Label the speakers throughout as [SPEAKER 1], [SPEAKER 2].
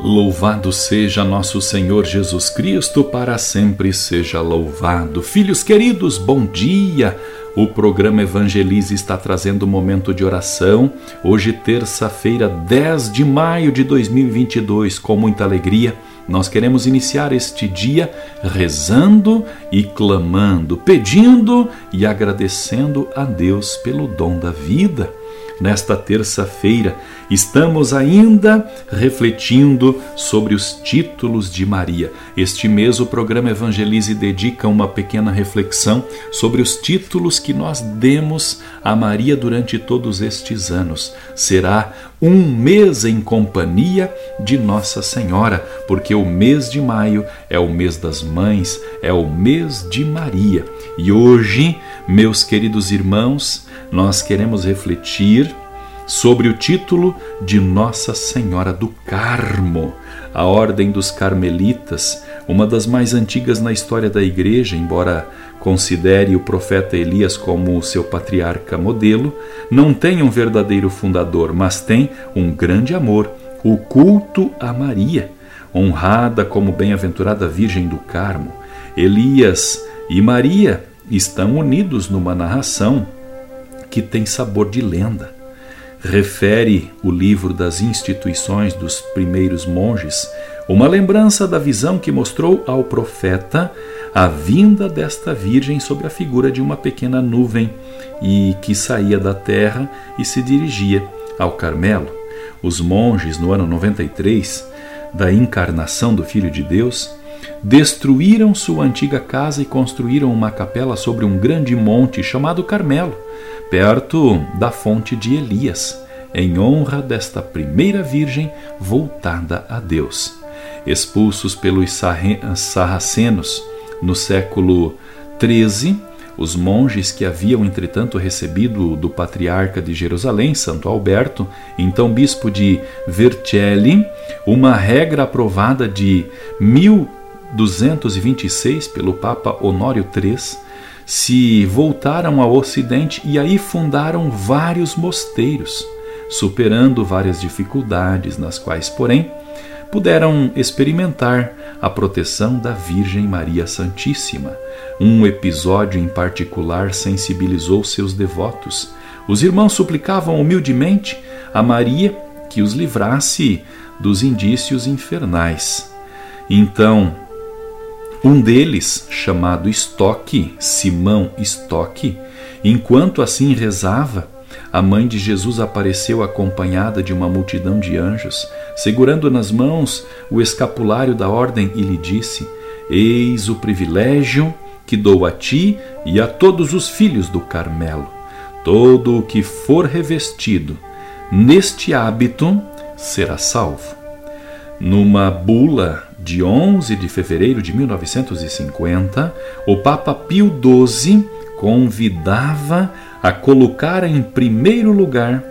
[SPEAKER 1] Louvado seja nosso Senhor Jesus Cristo, para sempre seja louvado. Filhos queridos, bom dia! O programa Evangelize está trazendo um momento de oração. Hoje, terça-feira, 10 de maio de 2022, com muita alegria. Nós queremos iniciar este dia rezando e clamando, pedindo e agradecendo a Deus pelo dom da vida nesta terça-feira, estamos ainda refletindo sobre os títulos de Maria. Este mês, o programa Evangelize dedica uma pequena reflexão sobre os títulos que nós demos a Maria durante todos estes anos. Será um mês em companhia de Nossa Senhora, porque o mês de maio é o mês das mães, é o mês de Maria. E hoje, meus queridos irmãos, nós queremos refletir sobre o título de Nossa Senhora do Carmo, a Ordem dos Carmelitas, uma das mais antigas na história da Igreja, embora considere o profeta Elias como seu patriarca modelo, não tem um verdadeiro fundador, mas tem um grande amor, o culto a Maria, honrada como bem-aventurada Virgem do Carmo. Elias e Maria estão unidos numa narração que tem sabor de lenda. Refere o livro das instituições dos primeiros monges uma lembrança da visão que mostrou ao profeta a vinda desta Virgem sob a figura de uma pequena nuvem e que saía da terra e se dirigia ao Carmelo. Os monges, no ano 93 da encarnação do Filho de Deus, destruíram sua antiga casa e construíram uma capela sobre um grande monte chamado Carmelo, perto da fonte de Elias, em honra desta primeira virgem voltada a Deus. Expulsos pelos sarracenos no século XIII, os monges que haviam entretanto recebido do patriarca de Jerusalém, Santo Alberto, então bispo de Vercelli, uma regra aprovada de 1226 pelo Papa Honório III, se voltaram ao Ocidente e aí fundaram vários mosteiros, superando várias dificuldades, nas quais, porém, puderam experimentar a proteção da Virgem Maria Santíssima. Um episódio em particular sensibilizou seus devotos. Os irmãos suplicavam humildemente a Maria que os livrasse dos indícios infernais. Então, um deles, chamado Estoque, Simão Estoque, enquanto assim rezava, a mãe de Jesus apareceu acompanhada de uma multidão de anjos, segurando nas mãos o escapulário da ordem e lhe disse: Eis o privilégio que dou a ti e a todos os filhos do Carmelo. Todo o que for revestido neste hábito será salvo. Numa bula de 11 de fevereiro de 1950, o Papa Pio XII convidava a colocar em primeiro lugar,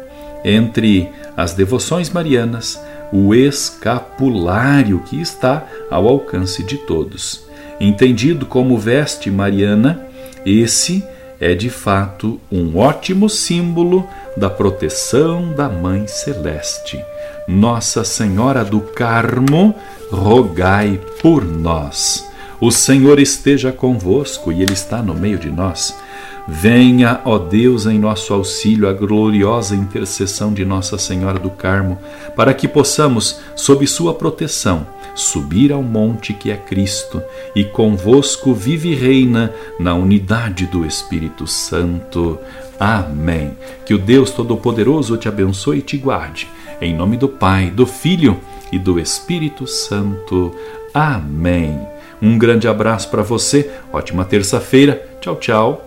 [SPEAKER 1] entre as devoções marianas, o escapulário que está ao alcance de todos. Entendido como veste mariana, esse é de fato um ótimo símbolo da proteção da Mãe Celeste. Nossa Senhora do Carmo, rogai por nós. O Senhor esteja convosco e Ele está no meio de nós. Venha, ó Deus, em nosso auxílio a gloriosa intercessão de Nossa Senhora do Carmo, para que possamos, sob Sua proteção, subir ao monte que é Cristo e convosco vive e reina na unidade do Espírito Santo. Amém. Que o Deus Todo-Poderoso te abençoe e te guarde. Em nome do Pai, do Filho e do Espírito Santo. Amém. Um grande abraço para você, ótima terça-feira. Tchau, tchau.